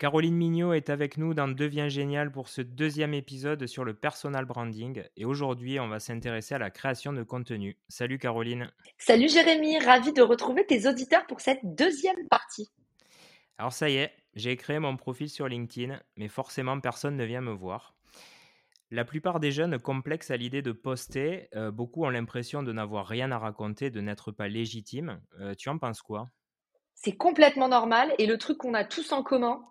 Caroline Mignot est avec nous dans Devient Génial pour ce deuxième épisode sur le personal branding. Et aujourd'hui, on va s'intéresser à la création de contenu. Salut Caroline. Salut Jérémy, ravi de retrouver tes auditeurs pour cette deuxième partie. Alors ça y est, j'ai créé mon profil sur LinkedIn, mais forcément personne ne vient me voir. La plupart des jeunes complexent à l'idée de poster. Euh, beaucoup ont l'impression de n'avoir rien à raconter, de n'être pas légitime. Euh, tu en penses quoi? C'est complètement normal et le truc qu'on a tous en commun,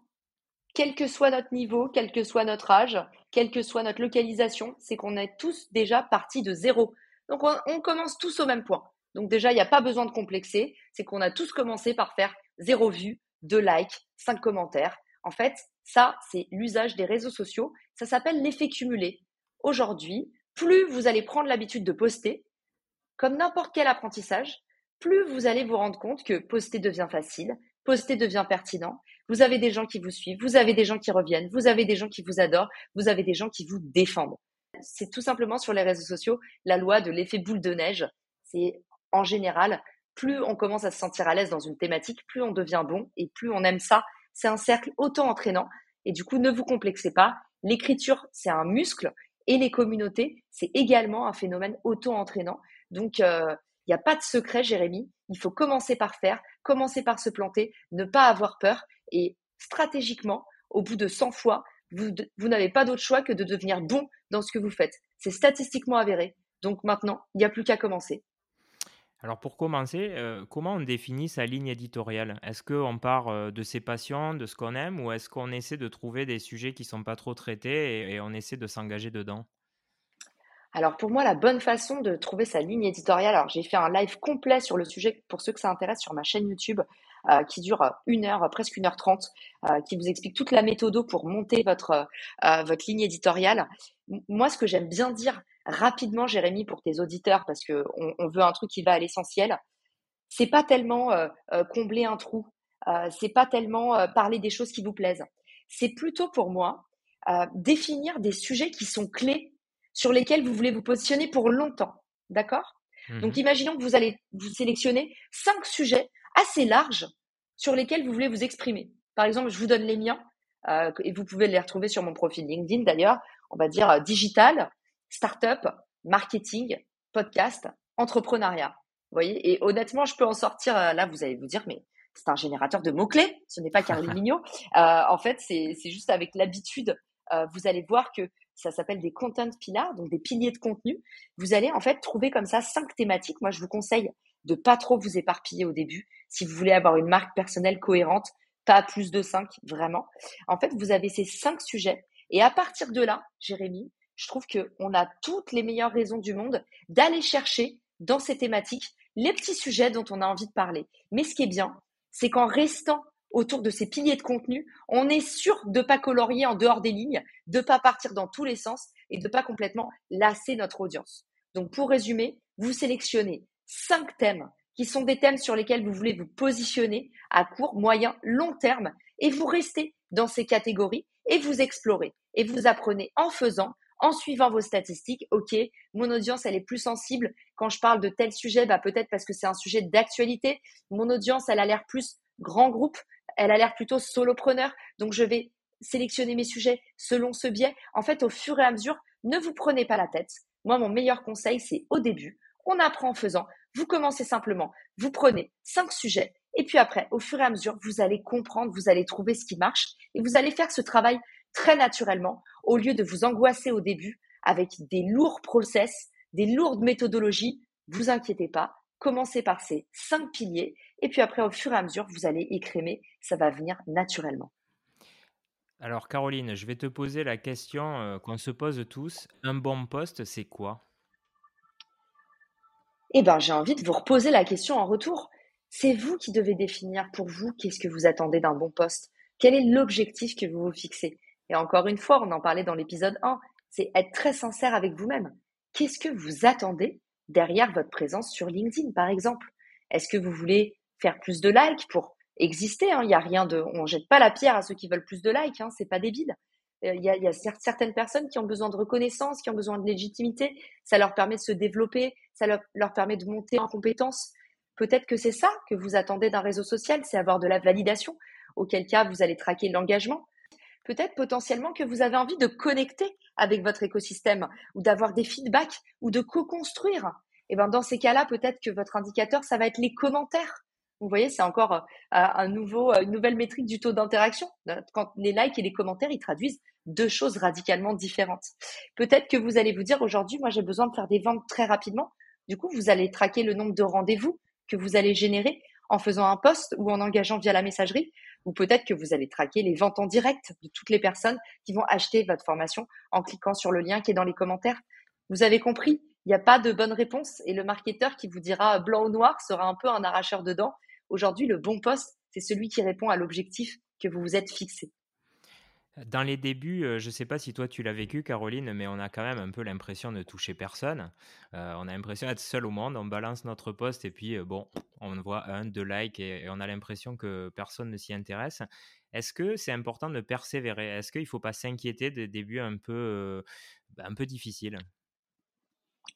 quel que soit notre niveau, quel que soit notre âge, quelle que soit notre localisation, c'est qu'on est tous déjà partis de zéro. Donc on, commence tous au même point. Donc déjà, il n'y a pas besoin de complexer, c'est qu'on a tous commencé par faire zéro vue, deux likes, cinq commentaires. En fait, ça, c'est l'usage des réseaux sociaux. Ça s'appelle l'effet cumulé. Aujourd'hui, plus vous allez prendre l'habitude de poster, comme n'importe quel apprentissage, plus vous allez vous rendre compte que poster devient facile, poster devient pertinent. Vous avez des gens qui vous suivent, vous avez des gens qui reviennent, vous avez des gens qui vous adorent, vous avez des gens qui vous défendent. C'est tout simplement sur les réseaux sociaux la loi de l'effet boule de neige. C'est en général, plus on commence à se sentir à l'aise dans une thématique, plus on devient bon et plus on aime ça. C'est un cercle auto-entraînant. Et du coup, ne vous complexez pas. L'écriture, c'est un muscle et les communautés, c'est également un phénomène auto-entraînant. Donc, euh, il n'y a pas de secret, Jérémy. Il faut commencer par faire, commencer par se planter, ne pas avoir peur. Et stratégiquement, au bout de 100 fois, vous, n'avez pas d'autre choix que de devenir bon dans ce que vous faites. C'est statistiquement avéré. Donc maintenant, il n'y a plus qu'à commencer. Alors pour commencer, euh, comment on définit sa ligne éditoriale? Est-ce qu'on part euh, de ses passions, de ce qu'on aime, ou est-ce qu'on essaie de trouver des sujets qui ne sont pas trop traités et on essaie de s'engager dedans? Alors pour moi, la bonne façon de trouver sa ligne éditoriale, alors j'ai fait un live complet sur le sujet pour ceux que ça intéresse sur ma chaîne YouTube euh, qui dure une heure, presque une heure trente, euh, qui vous explique toute la méthode pour monter votre, euh, votre ligne éditoriale. Moi, ce que j'aime bien dire rapidement, Jérémy, pour tes auditeurs, parce que on, veut un truc qui va à l'essentiel, c'est pas tellement combler un trou, c'est pas tellement parler des choses qui vous plaisent. C'est plutôt pour moi définir des sujets qui sont clés sur lesquels vous voulez vous positionner pour longtemps. D'accord? Donc, mmh imaginons que vous allez vous sélectionner cinq sujets assez larges sur lesquels vous voulez vous exprimer. Par exemple, je vous donne les miens euh, et vous pouvez les retrouver sur mon profil LinkedIn d'ailleurs. On va dire euh, digital, startup, marketing, podcast, entrepreneuriat. Vous voyez? Et honnêtement, je peux en sortir. Euh, là, vous allez vous dire, mais c'est un générateur de mots-clés. Ce n'est pas Caroline Mignot. en fait, c'est juste avec l'habitude. vous allez voir que ça s'appelle des content pillars, donc des piliers de contenu. Vous allez en fait trouver comme ça cinq thématiques. Moi, je vous conseille de pas trop vous éparpiller au début si vous voulez avoir une marque personnelle cohérente, pas plus de cinq, vraiment. En fait, vous avez ces cinq sujets et à partir de là, Jérémy, je trouve qu'on a toutes les meilleures raisons du monde d'aller chercher dans ces thématiques les petits sujets dont on a envie de parler. Mais ce qui est bien, c'est qu'en restant autour de ces piliers de contenu, on est sûr de pas colorier en dehors des lignes, de pas partir dans tous les sens et de pas complètement lasser notre audience. Donc pour résumer, vous sélectionnez cinq thèmes qui sont des thèmes sur lesquels vous voulez vous positionner à court, moyen, long terme et vous restez dans ces catégories et vous explorez et vous apprenez en faisant, en suivant vos statistiques. OK, mon audience, elle est plus sensible quand je parle de tel sujet, bah peut-être parce que c'est un sujet d'actualité. Mon audience, elle a l'air plus grand groupe elle a l'air plutôt solopreneur, donc je vais sélectionner mes sujets selon ce biais. En fait, au fur et à mesure, ne vous prenez pas la tête. Moi, mon meilleur conseil, c'est au début, on apprend en faisant. Vous commencez simplement, vous prenez cinq sujets, et puis après, au fur et à mesure, vous allez comprendre, vous allez trouver ce qui marche, et vous allez faire ce travail très naturellement, au lieu de vous angoisser au début avec des lourds process, des lourdes méthodologies. Vous inquiétez pas, commencez par ces cinq piliers et puis après, au fur et à mesure, vous allez écrémer, ça va venir naturellement. Alors Caroline, je vais te poser la question euh, qu'on se pose tous. Un bon poste, c'est quoi? Eh bien, j'ai envie de vous reposer la question en retour. C'est vous qui devez définir pour vous qu'est-ce que vous attendez d'un bon poste. Quel est l'objectif que vous vous fixez? Et encore une fois, on en parlait dans l'épisode 1, c'est être très sincère avec vous-même. Qu'est-ce que vous attendez derrière votre présence sur LinkedIn, par exemple? Est-ce que vous voulez faire plus de likes pour exister. Hein? Il y a rien de, on jette pas la pierre à ceux qui veulent plus de likes. Hein. C'est pas débile. Euh, il y a certaines personnes qui ont besoin de reconnaissance, qui ont besoin de légitimité. Ça leur permet de se développer, ça leur, permet de monter en compétences. Peut-être que c'est ça que vous attendez d'un réseau social, c'est avoir de la validation. auquel cas vous allez traquer l'engagement. Peut-être potentiellement que vous avez envie de connecter avec votre écosystème ou d'avoir des feedbacks ou de co-construire. Et eh ben dans ces cas-là, peut-être que votre indicateur, ça va être les commentaires. Vous voyez, c'est encore euh, un nouveau, une nouvelle métrique du taux d'interaction. Quand les likes et les commentaires, ils traduisent deux choses radicalement différentes. Peut-être que vous allez vous dire aujourd'hui, moi j'ai besoin de faire des ventes très rapidement. Du coup, vous allez traquer le nombre de rendez-vous que vous allez générer en faisant un post ou en engageant via la messagerie. Ou peut-être que vous allez traquer les ventes en direct de toutes les personnes qui vont acheter votre formation en cliquant sur le lien qui est dans les commentaires. Vous avez compris, il n'y a pas de bonne réponse et le marketeur qui vous dira blanc ou noir sera un peu un arracheur de dents. Aujourd'hui, le bon poste, c'est celui qui répond à l'objectif que vous vous êtes fixé. Dans les débuts, je ne sais pas si toi tu l'as vécu, Caroline, mais on a quand même un peu l'impression de toucher personne. on a l'impression d'être seul au monde. On balance notre poste et puis, bon, on voit un, deux likes et, on a l'impression que personne ne s'y intéresse. Est-ce que c'est important de persévérer? Est-ce qu'il ne faut pas s'inquiéter des débuts un peu, bah, un peu difficiles?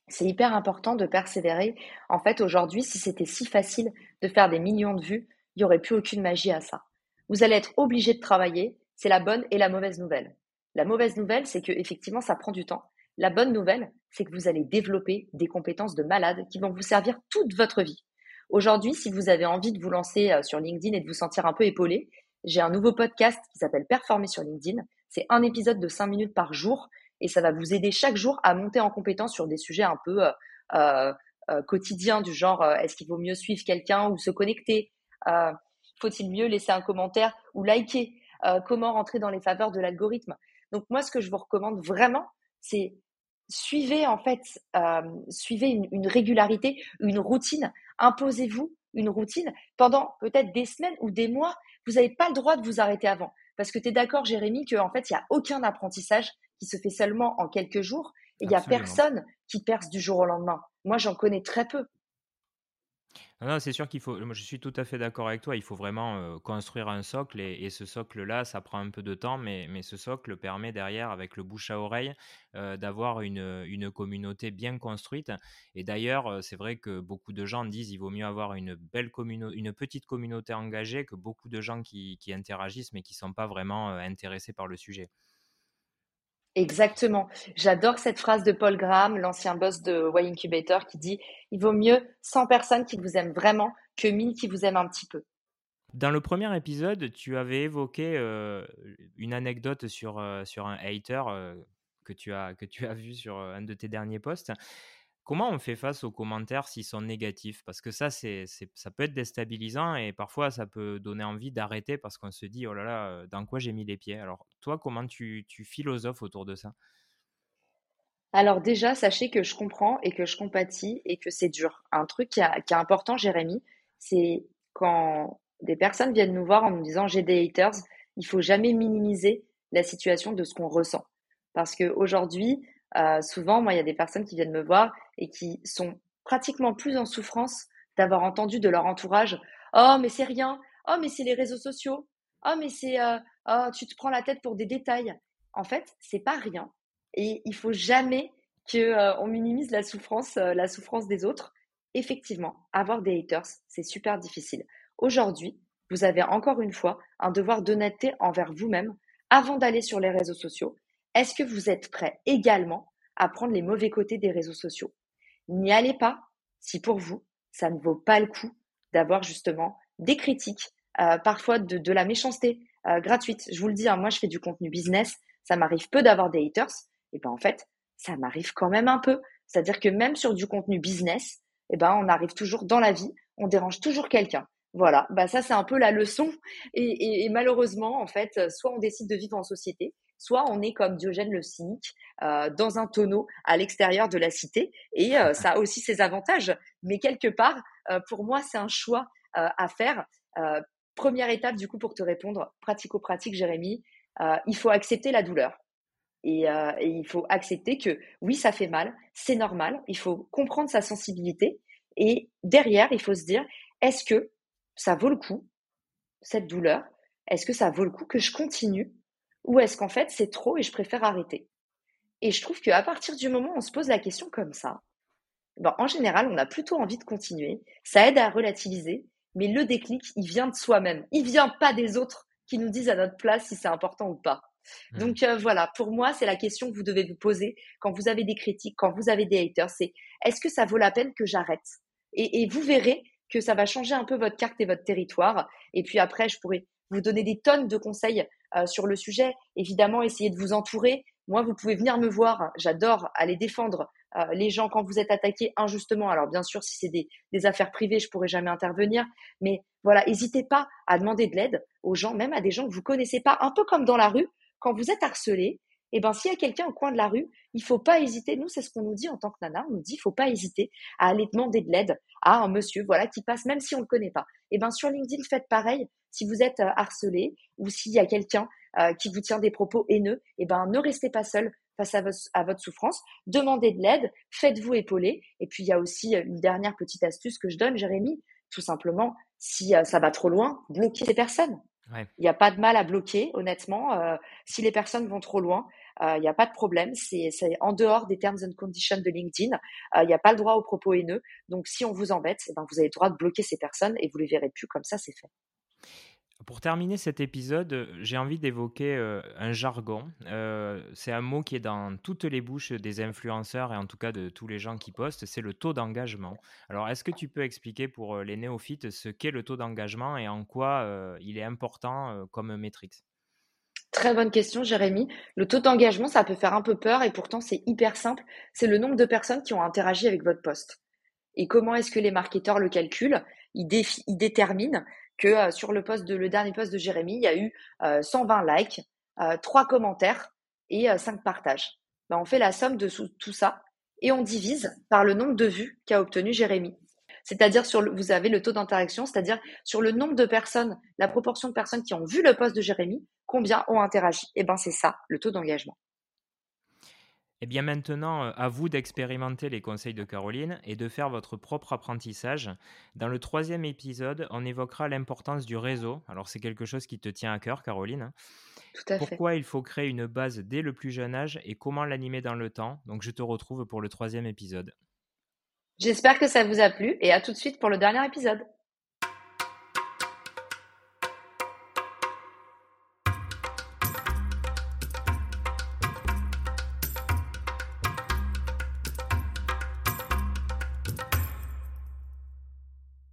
C'est hyper important de persévérer. En fait, aujourd'hui, si c'était si facile de faire des millions de vues, il n'y aurait plus aucune magie à ça. Vous allez être obligé de travailler, c'est la bonne et la mauvaise nouvelle. La mauvaise nouvelle, c'est que effectivement, ça prend du temps. La bonne nouvelle, c'est que vous allez développer des compétences de malade qui vont vous servir toute votre vie. Aujourd'hui, si vous avez envie de vous lancer euh, sur LinkedIn et de vous sentir un peu épaulé, j'ai un nouveau podcast qui s'appelle Performer sur LinkedIn. C'est un épisode de 5 minutes par jour et ça va vous aider chaque jour à monter en compétence sur des sujets un peu euh, euh, quotidiens du genre est-ce qu'il vaut mieux suivre quelqu'un ou se connecter? Faut-il mieux laisser un commentaire ou liker? Euh, comment rentrer dans les faveurs de l'algorithme. Donc moi, ce que je vous recommande vraiment, c'est suivez en fait, euh, suivez une, régularité, une routine. Imposez-vous une routine pendant peut-être des semaines ou des mois. Vous n'avez pas le droit de vous arrêter avant. Parce que tu es d'accord, Jérémy, qu'en fait, il n'y a aucun apprentissage qui se fait seulement en quelques jours. Et il n'y a personne qui perce du jour au lendemain. Moi, j'en connais très peu. Non, c'est sûr qu'il faut. Moi, je suis tout à fait d'accord avec toi. Il faut vraiment construire un socle et, ce socle-là, ça prend un peu de temps, mais, mais ce socle permet derrière, avec le bouche à oreille, d'avoir une, une communauté bien construite. Et d'ailleurs, c'est vrai que beaucoup de gens disent il vaut mieux avoir une belle communauté, une petite communauté engagée que beaucoup de gens qui, interagissent mais qui sont pas vraiment intéressés par le sujet. Exactement. J'adore cette phrase de Paul Graham, l'ancien boss de Y Incubator, qui dit Il vaut mieux 100 personnes qui vous aiment vraiment que 1000 qui vous aiment un petit peu. Dans le premier épisode, tu avais évoqué euh, une anecdote sur, euh, un hater euh, que, tu as, que tu as vu sur un de tes derniers posts. Comment on fait face aux commentaires s'ils sont négatifs? Parce que ça, c'est, ça peut être déstabilisant et parfois ça peut donner envie d'arrêter parce qu'on se dit oh là là, dans quoi j'ai mis les pieds? Alors, toi, comment tu, tu philosophes autour de ça? Alors déjà, sachez que je comprends et que je compatis et que c'est dur. Un truc qui, est important, Jérémy, c'est quand des personnes viennent nous voir en nous disant j'ai des haters, il faut jamais minimiser la situation de ce qu'on ressent. Parce qu'aujourd'hui, euh, souvent, moi, il y a des personnes qui viennent me voir et qui sont pratiquement plus en souffrance d'avoir entendu de leur entourage Oh, mais c'est rien. Oh, mais c'est les réseaux sociaux. Oh, mais c'est. Euh, oh, tu te prends la tête pour des détails. En fait, c'est pas rien. Et il faut jamais qu'on euh, minimise la souffrance, la souffrance des autres. Effectivement, avoir des haters, c'est super difficile. Aujourd'hui, vous avez encore une fois un devoir d'honnêteté envers vous-même avant d'aller sur les réseaux sociaux est-ce que vous êtes prêt également à prendre les mauvais côtés des réseaux sociaux? N'y allez pas si pour vous, ça ne vaut pas le coup d'avoir justement des critiques, euh, parfois de, la méchanceté euh, gratuite. Je vous le dis, hein, moi je fais du contenu business, ça m'arrive peu d'avoir des haters, et ben en fait, ça m'arrive quand même un peu. C'est-à-dire que même sur du contenu business, et ben on arrive toujours dans la vie, on dérange toujours quelqu'un. Voilà, bah ça c'est un peu la leçon. et, malheureusement, en fait, soit on décide de vivre en société, soit on est comme Diogène le cynique euh, dans un tonneau à l'extérieur de la cité et euh, ça a aussi ses avantages. Mais quelque part, euh, pour moi, c'est un choix à faire. première étape, du coup, pour te répondre, pratico-pratique, Jérémy, il faut accepter la douleur. Et, et, il faut accepter que oui, ça fait mal, c'est normal, il faut comprendre sa sensibilité. Et derrière, il faut se dire, est-ce que ça vaut le coup, cette douleur? Est-ce que ça vaut le coup que je continue ou est-ce qu'en fait c'est trop et je préfère arrêter? Et je trouve qu'à partir du moment où on se pose la question comme ça, ben, en général on a plutôt envie de continuer. Ça aide à relativiser mais le déclic, il vient de soi-même. Il vient pas des autres qui nous disent à notre place si c'est important ou pas. Mmh. Donc euh, voilà, pour moi, c'est la question que vous devez vous poser quand vous avez des critiques, quand vous avez des haters, c'est est-ce que ça vaut la peine que j'arrête? Et, vous verrez que ça va changer un peu votre carte et votre territoire. Et puis après, je pourrais vous donner des tonnes de conseils euh, sur le sujet. Évidemment, essayez de vous entourer. Moi, vous pouvez venir me voir. J'adore aller défendre euh, les gens quand vous êtes attaqués injustement. Alors bien sûr, si c'est des, affaires privées, je pourrais jamais intervenir. Mais voilà, n'hésitez pas à demander de l'aide aux gens, même à des gens que vous connaissez pas. Un peu comme dans la rue, quand vous êtes harcelé, eh ben, s'il y a quelqu'un au coin de la rue, il faut pas hésiter. Nous, c'est ce qu'on nous dit en tant que nana. On nous dit, il faut pas hésiter à aller demander de l'aide à un monsieur, voilà, qui passe, même si on le connaît pas. Eh ben, sur LinkedIn, faites pareil. Si vous êtes euh, harcelé ou s'il y a quelqu'un euh, qui vous tient des propos haineux, eh ben, ne restez pas seul face à, votre souffrance. Demandez de l'aide. Faites-vous épauler. Et puis, il y a aussi euh, une dernière petite astuce que je donne, Jérémy. Tout simplement, si ça va trop loin, bloquez ces personnes. Il n'y a pas de mal à bloquer, honnêtement. si les personnes vont trop loin, il n'y a pas de problème. C'est en dehors des terms and conditions de LinkedIn. Il n'y a pas le droit aux propos haineux. Donc, si on vous embête, eh ben, vous avez le droit de bloquer ces personnes et vous les verrez plus. Comme ça, c'est fait. Pour terminer cet épisode, j'ai envie d'évoquer un jargon. c'est un mot qui est dans toutes les bouches des influenceurs et en tout cas de tous les gens qui postent, c'est le taux d'engagement. Alors, est-ce que tu peux expliquer pour les néophytes ce qu'est le taux d'engagement et en quoi il est important comme métrique? Très bonne question, Jérémy. Le taux d'engagement, ça peut faire un peu peur et pourtant c'est hyper simple. C'est le nombre de personnes qui ont interagi avec votre poste. Et comment est-ce que les marketeurs le calculent? Ils, déterminent que euh, sur le poste de le dernier poste de Jérémy, il y a eu 120 euh, likes, euh, 3 commentaires et 5 euh, partages. Ben, on fait la somme de tout ça et on divise par le nombre de vues qu'a obtenu Jérémy c'est-à-dire sur le, vous avez le taux d'interaction, c'est-à-dire sur le nombre de personnes, la proportion de personnes qui ont vu le poste de Jérémy, combien ont interagi. Et eh ben c'est ça, le taux d'engagement. Eh bien maintenant, euh, à vous d'expérimenter les conseils de Caroline et de faire votre propre apprentissage. Dans le troisième épisode, on évoquera l'importance du réseau. Alors c'est quelque chose qui te tient à cœur, Caroline. Tout à Pourquoi il faut créer une base dès le plus jeune âge et comment l'animer dans le temps? Donc je te retrouve pour le troisième épisode. J'espère que ça vous a plu et à tout de suite pour le dernier épisode.